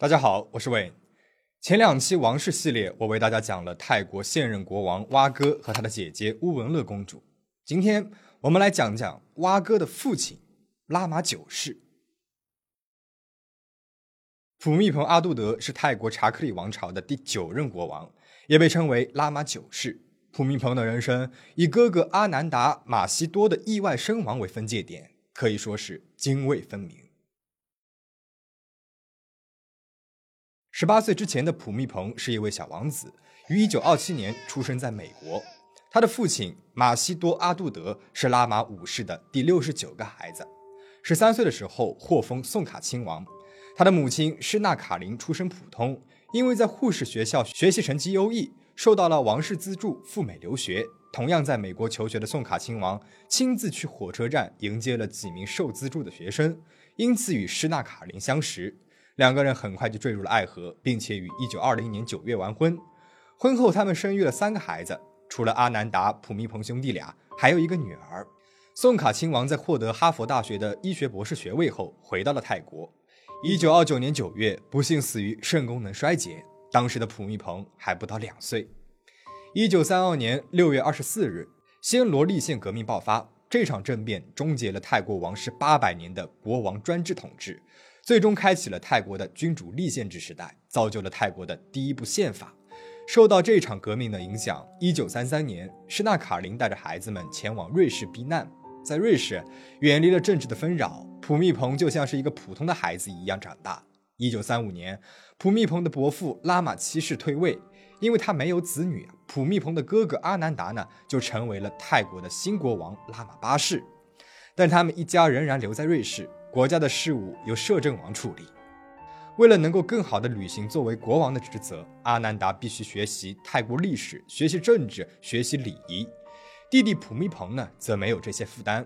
大家好，我是伟。前两期王室系列，我为大家讲了泰国现任国王蛙哥和他的姐姐乌文乐公主。今天我们来讲讲蛙哥的父亲拉玛九世。普密蓬阿杜德是泰国查克里王朝的第九任国王，也被称为拉玛九世。普密蓬的人生以哥哥阿南达马西多的意外身亡为分界点，可以说是泾渭分明。十八岁之前的普密蓬是一位小王子，于一九二七年出生在美国。他的父亲马西多阿杜德是拉玛五世的第六十九个孩子，十三岁的时候获封宋卡亲王。他的母亲施纳卡林出身普通，因为在护士学校学习成绩优异，受到了王室资助赴美留学。同样在美国求学的宋卡亲王亲自去火车站迎接了几名受资助的学生，因此与施纳卡林相识。两个人很快就坠入了爱河，并且于一九二零年九月完婚。婚后，他们生育了三个孩子，除了阿南达、普密蓬兄弟俩，还有一个女儿。宋卡亲王在获得哈佛大学的医学博士学位后，回到了泰国。一九二九年九月，不幸死于肾功能衰竭。当时的普密蓬还不到两岁。一九三二年六月二十四日，暹罗立宪革命爆发，这场政变终结了泰国王室八百年的国王专制统治。最终开启了泰国的君主立宪制时代，造就了泰国的第一部宪法。受到这场革命的影响，一九三三年，施纳卡林带着孩子们前往瑞士避难。在瑞士，远离了政治的纷扰，普密蓬就像是一个普通的孩子一样长大。一九三五年，普密蓬的伯父拉玛七世退位，因为他没有子女，普密蓬的哥哥阿南达呢，就成为了泰国的新国王拉玛八世。但他们一家仍然留在瑞士。国家的事务由摄政王处理。为了能够更好地履行作为国王的职责，阿南达必须学习泰国历史、学习政治、学习礼仪。弟弟普密蓬呢，则没有这些负担。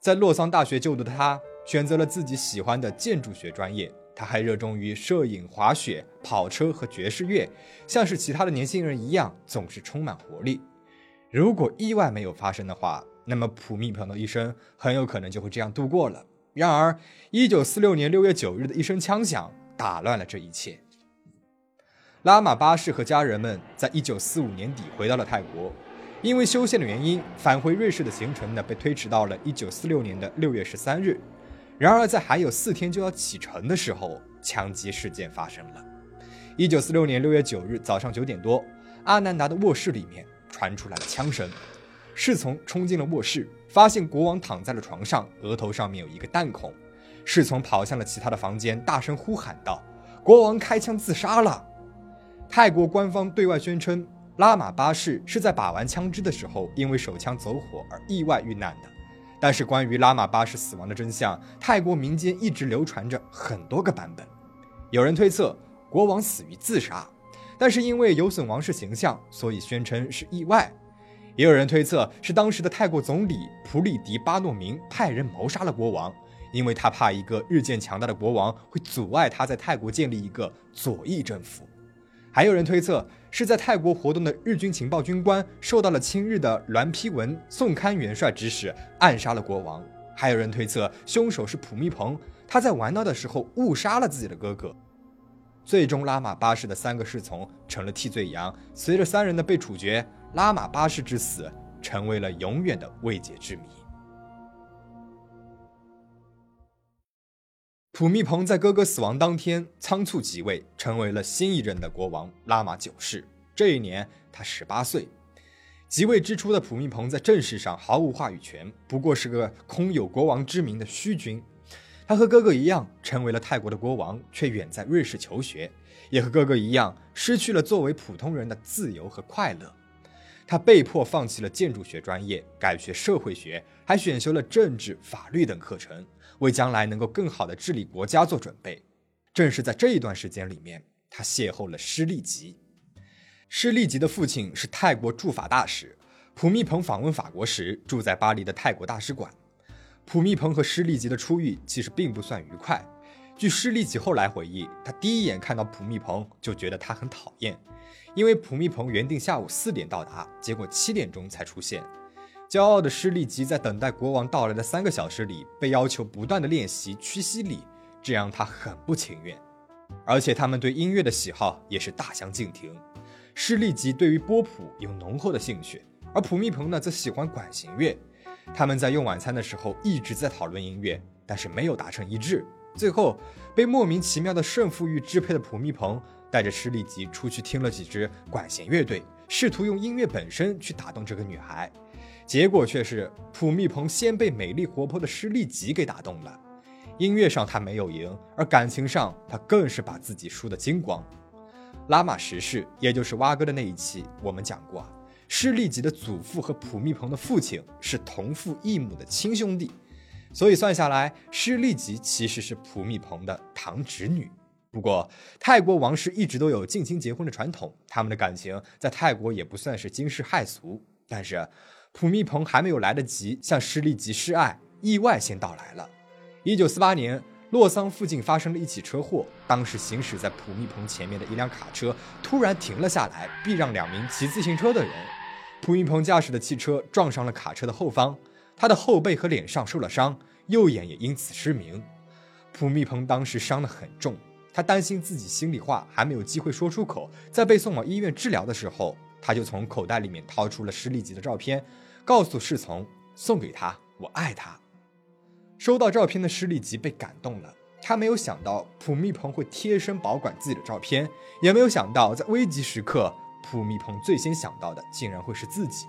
在洛桑大学就读的他，选择了自己喜欢的建筑学专业。他还热衷于摄影、滑雪、跑车和爵士乐，像是其他的年轻人一样，总是充满活力。如果意外没有发生的话，那么普密蓬的一生很有可能就会这样度过了。然而，一九四六年六月九日的一声枪响打乱了这一切。拉玛八世和家人们在一九四五年底回到了泰国，因为修宪的原因，返回瑞士的行程呢被推迟到了一九四六年的六月十三日。然而，在还有四天就要启程的时候，枪击事件发生了。一九四六年六月九日早上九点多，阿南达的卧室里面传出来了枪声。侍从冲进了卧室，发现国王躺在了床上，额头上面有一个弹孔。侍从跑向了其他的房间，大声呼喊道：“国王开枪自杀了！”泰国官方对外宣称，拉玛八世是在把玩枪支的时候，因为手枪走火而意外遇难的。但是，关于拉玛八世死亡的真相，泰国民间一直流传着很多个版本。有人推测国王死于自杀，但是因为有损王室形象，所以宣称是意外。也有人推测是当时的泰国总理普里迪巴诺明派人谋杀了国王，因为他怕一个日渐强大的国王会阻碍他在泰国建立一个左翼政府。还有人推测是在泰国活动的日军情报军官受到了亲日的栾丕文宋堪元帅指使，暗杀了国王。还有人推测凶手是普密蓬，他在玩闹的时候误杀了自己的哥哥。最终，拉玛八世的三个侍从成了替罪羊，随着三人的被处决。拉玛八世之死成为了永远的未解之谜。普密蓬在哥哥死亡当天仓促即位，成为了新一任的国王拉玛九世。这一年他十八岁。即位之初的普密蓬在政事上毫无话语权，不过是个空有国王之名的虚君。他和哥哥一样，成为了泰国的国王，却远在瑞士求学，也和哥哥一样，失去了作为普通人的自由和快乐。他被迫放弃了建筑学专业，改学社会学，还选修了政治、法律等课程，为将来能够更好的治理国家做准备。正是在这一段时间里面，他邂逅了施利吉。施利吉的父亲是泰国驻法大使，普密蓬访问法国时住在巴黎的泰国大使馆。普密蓬和施利吉的初遇其实并不算愉快。据施利吉后来回忆，他第一眼看到普密蓬就觉得他很讨厌。因为普密蓬原定下午四点到达，结果七点钟才出现。骄傲的施利吉在等待国王到来的三个小时里，被要求不断的练习屈膝礼，这让他很不情愿。而且他们对音乐的喜好也是大相径庭。施利吉对于波普有浓厚的兴趣，而普密蓬呢则喜欢管弦乐。他们在用晚餐的时候一直在讨论音乐，但是没有达成一致。最后，被莫名其妙的胜负欲支配的普密蓬带着施利吉出去听了几支管弦乐队，试图用音乐本身去打动这个女孩。结果却是普密蓬先被美丽活泼的施利吉给打动了。音乐上他没有赢，而感情上他更是把自己输得精光。拉玛十世，也就是蛙哥的那一期，我们讲过啊。施利吉的祖父和普密蓬的父亲是同父异母的亲兄弟，所以算下来，施利吉其实是普密蓬的堂侄女。不过，泰国王室一直都有近亲结婚的传统，他们的感情在泰国也不算是惊世骇俗。但是，普密蓬还没有来得及向施利吉示爱，意外先到来了。一九四八年，洛桑附近发生了一起车祸，当时行驶在普密蓬前面的一辆卡车突然停了下来，避让两名骑自行车的人。普密蓬驾驶的汽车撞上了卡车的后方，他的后背和脸上受了伤，右眼也因此失明。普密蓬当时伤得很重，他担心自己心里话还没有机会说出口，在被送往医院治疗的时候，他就从口袋里面掏出了施利吉的照片，告诉侍从送给他，我爱他。收到照片的施利吉被感动了，他没有想到普密蓬会贴身保管自己的照片，也没有想到在危急时刻。普密蓬最先想到的竟然会是自己。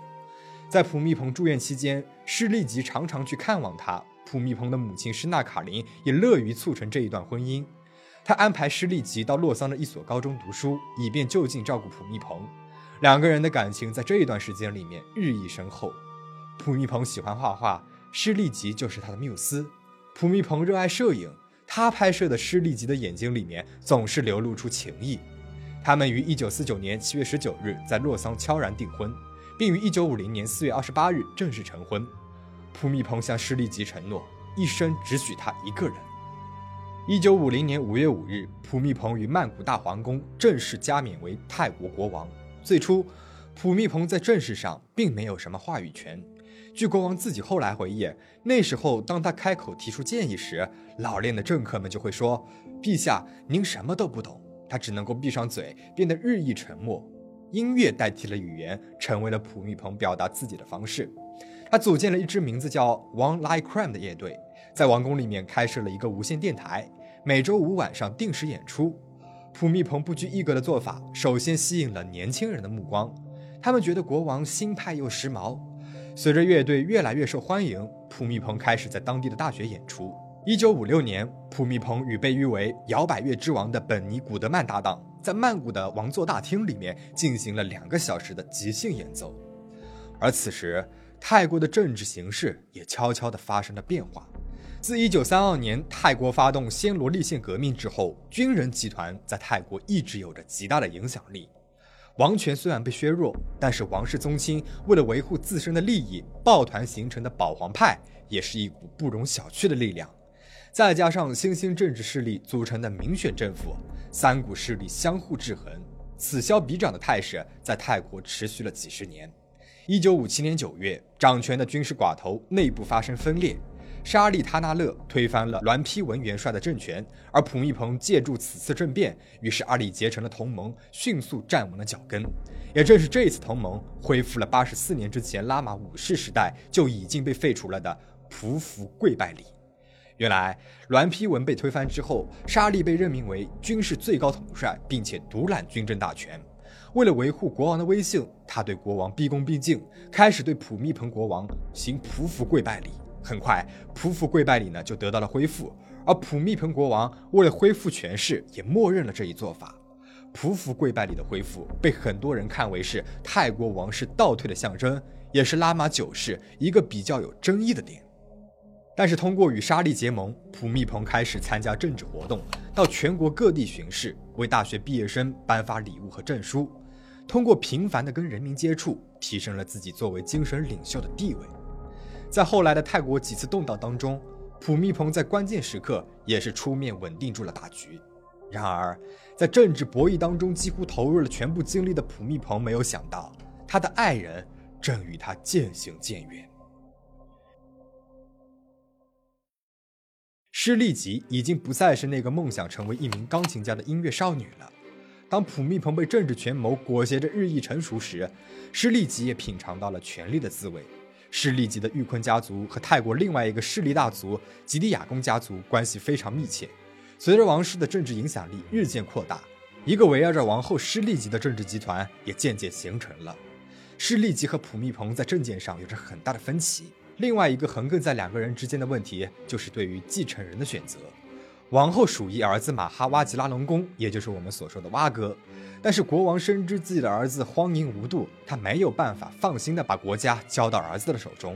在普密蓬住院期间，施利吉常常去看望他。普密蓬的母亲施纳卡林也乐于促成这一段婚姻。他安排施利吉到洛桑的一所高中读书，以便就近照顾普密蓬。两个人的感情在这一段时间里面日益深厚。普密蓬喜欢画画，施利吉就是他的缪斯。普密蓬热爱摄影，他拍摄的施利吉的眼睛里面总是流露出情意。他们于一九四九年七月十九日在洛桑悄然订婚，并于一九五零年四月二十八日正式成婚。普密蓬向施利吉承诺，一生只许他一个人。一九五零年五月五日，普密蓬于曼谷大皇宫正式加冕为泰国国王。最初，普密蓬在政事上并没有什么话语权。据国王自己后来回忆，那时候当他开口提出建议时，老练的政客们就会说：“陛下，您什么都不懂。”他只能够闭上嘴，变得日益沉默。音乐代替了语言，成为了普密蓬表达自己的方式。他组建了一支名字叫 One Like Crime 的乐队，在王宫里面开设了一个无线电台，每周五晚上定时演出。普密蓬不拘一格的做法，首先吸引了年轻人的目光，他们觉得国王新派又时髦。随着乐队越来越受欢迎，普密蓬开始在当地的大学演出。一九五六年，普密蓬与被誉为摇摆乐之王的本尼古德曼搭档，在曼谷的王座大厅里面进行了两个小时的即兴演奏。而此时，泰国的政治形势也悄悄地发生了变化。自一九三二年泰国发动暹罗立宪革命之后，军人集团在泰国一直有着极大的影响力。王权虽然被削弱，但是王室宗亲为了维护自身的利益，抱团形成的保皇派也是一股不容小觑的力量。再加上新兴政治势力组成的民选政府，三股势力相互制衡，此消彼长的态势在泰国持续了几十年。一九五七年九月，掌权的军事寡头内部发生分裂，沙利他纳勒推翻了栾丕文元帅的政权，而普密蓬借助此次政变，与是阿里结成了同盟，迅速站稳了脚跟。也正是这一次同盟，恢复了八十四年之前拉玛五世时代就已经被废除了的匍匐跪拜礼。原来，栾丕文被推翻之后，沙利被任命为军事最高统帅，并且独揽军政大权。为了维护国王的威信，他对国王毕恭毕敬，开始对普密蓬国王行匍匐跪拜礼。很快，匍匐跪拜礼呢就得到了恢复，而普密蓬国王为了恢复权势，也默认了这一做法。匍匐跪拜礼的恢复，被很多人看为是泰国王室倒退的象征，也是拉玛九世一个比较有争议的点。但是，通过与沙利结盟，普密蓬开始参加政治活动，到全国各地巡视，为大学毕业生颁发礼物和证书。通过频繁的跟人民接触，提升了自己作为精神领袖的地位。在后来的泰国几次动荡当中，普密蓬在关键时刻也是出面稳定住了大局。然而，在政治博弈当中几乎投入了全部精力的普密蓬，没有想到他的爱人正与他渐行渐远。施利吉已经不再是那个梦想成为一名钢琴家的音乐少女了。当普密蓬被政治权谋裹挟着日益成熟时，施利吉也品尝到了权力的滋味。施利吉的玉坤家族和泰国另外一个势力大族吉迪亚宫家族关系非常密切。随着王室的政治影响力日渐扩大，一个围绕着王后施利吉的政治集团也渐渐形成了。施利吉和普密蓬在政见上有着很大的分歧。另外一个横亘在两个人之间的问题，就是对于继承人的选择。王后属意儿子马哈哇吉拉隆功，也就是我们所说的蛙哥。但是国王深知自己的儿子荒淫无度，他没有办法放心的把国家交到儿子的手中。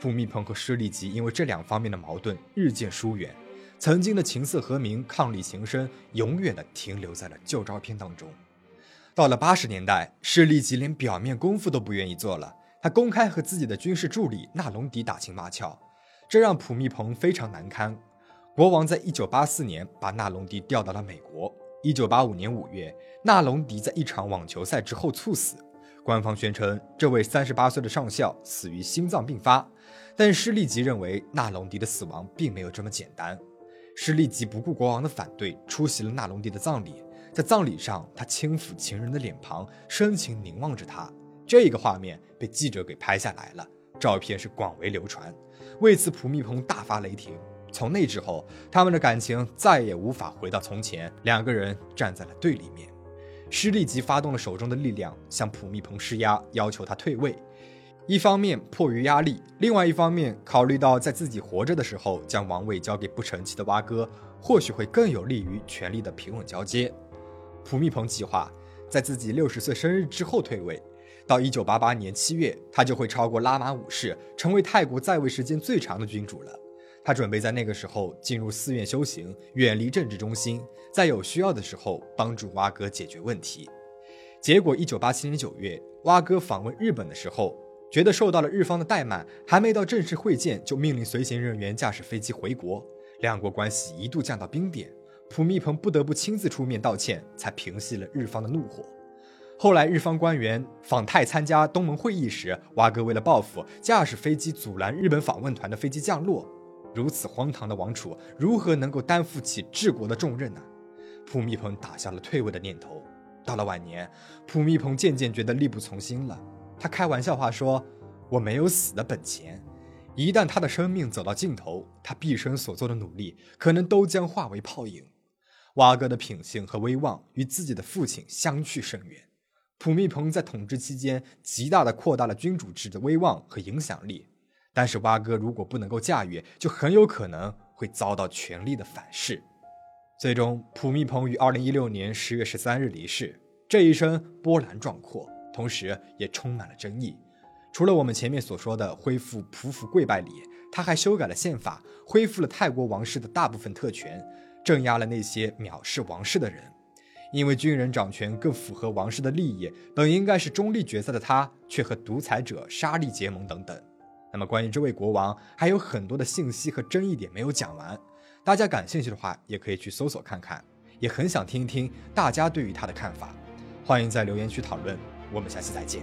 普密蓬和施利吉因为这两方面的矛盾日渐疏远，曾经的琴瑟和鸣、伉俪情深，永远的停留在了旧照片当中。到了八十年代，施利吉连表面功夫都不愿意做了。他公开和自己的军事助理纳隆迪打情骂俏，这让普密蓬非常难堪。国王在一九八四年把纳隆迪调到了美国。一九八五年五月，纳隆迪在一场网球赛之后猝死。官方宣称，这位三十八岁的上校死于心脏病发。但施利吉认为，纳隆迪的死亡并没有这么简单。施利吉不顾国王的反对，出席了纳隆迪的葬礼。在葬礼上，他轻抚情人的脸庞，深情凝望着他。这个画面被记者给拍下来了，照片是广为流传。为此，普密蓬大发雷霆。从那之后，他们的感情再也无法回到从前，两个人站在了对立面。施立即发动了手中的力量，向普密蓬施压，要求他退位。一方面迫于压力，另外一方面考虑到在自己活着的时候将王位交给不成器的蛙哥，或许会更有利于权力的平稳交接。普密蓬计划在自己六十岁生日之后退位。到一九八八年七月，他就会超过拉玛五世，成为泰国在位时间最长的君主了。他准备在那个时候进入寺院修行，远离政治中心，在有需要的时候帮助蛙哥解决问题。结果，一九八七年九月，蛙哥访问日本的时候，觉得受到了日方的怠慢，还没到正式会见，就命令随行人员驾驶飞机回国，两国关系一度降到冰点。普密蓬不得不亲自出面道歉，才平息了日方的怒火。后来，日方官员访泰参加东盟会议时，蛙哥为了报复，驾驶飞机阻拦日本访问团的飞机降落。如此荒唐的王储，如何能够担负起治国的重任呢？普密蓬打消了退位的念头。到了晚年，普密蓬渐渐觉得力不从心了。他开玩笑话说：“我没有死的本钱，一旦他的生命走到尽头，他毕生所做的努力可能都将化为泡影。”蛙哥的品性和威望与自己的父亲相去甚远。普密蓬在统治期间极大的扩大了君主制的威望和影响力，但是蛙哥如果不能够驾驭，就很有可能会遭到权力的反噬。最终，普密蓬于二零一六年十月十三日离世。这一生波澜壮阔，同时也充满了争议。除了我们前面所说的恢复匍匐跪拜礼，他还修改了宪法，恢复了泰国王室的大部分特权，镇压了那些藐视王室的人。因为军人掌权更符合王室的利益，本应该是中立角色的他，却和独裁者沙利结盟等等。那么关于这位国王，还有很多的信息和争议点没有讲完，大家感兴趣的话，也可以去搜索看看。也很想听一听大家对于他的看法，欢迎在留言区讨论。我们下期再见。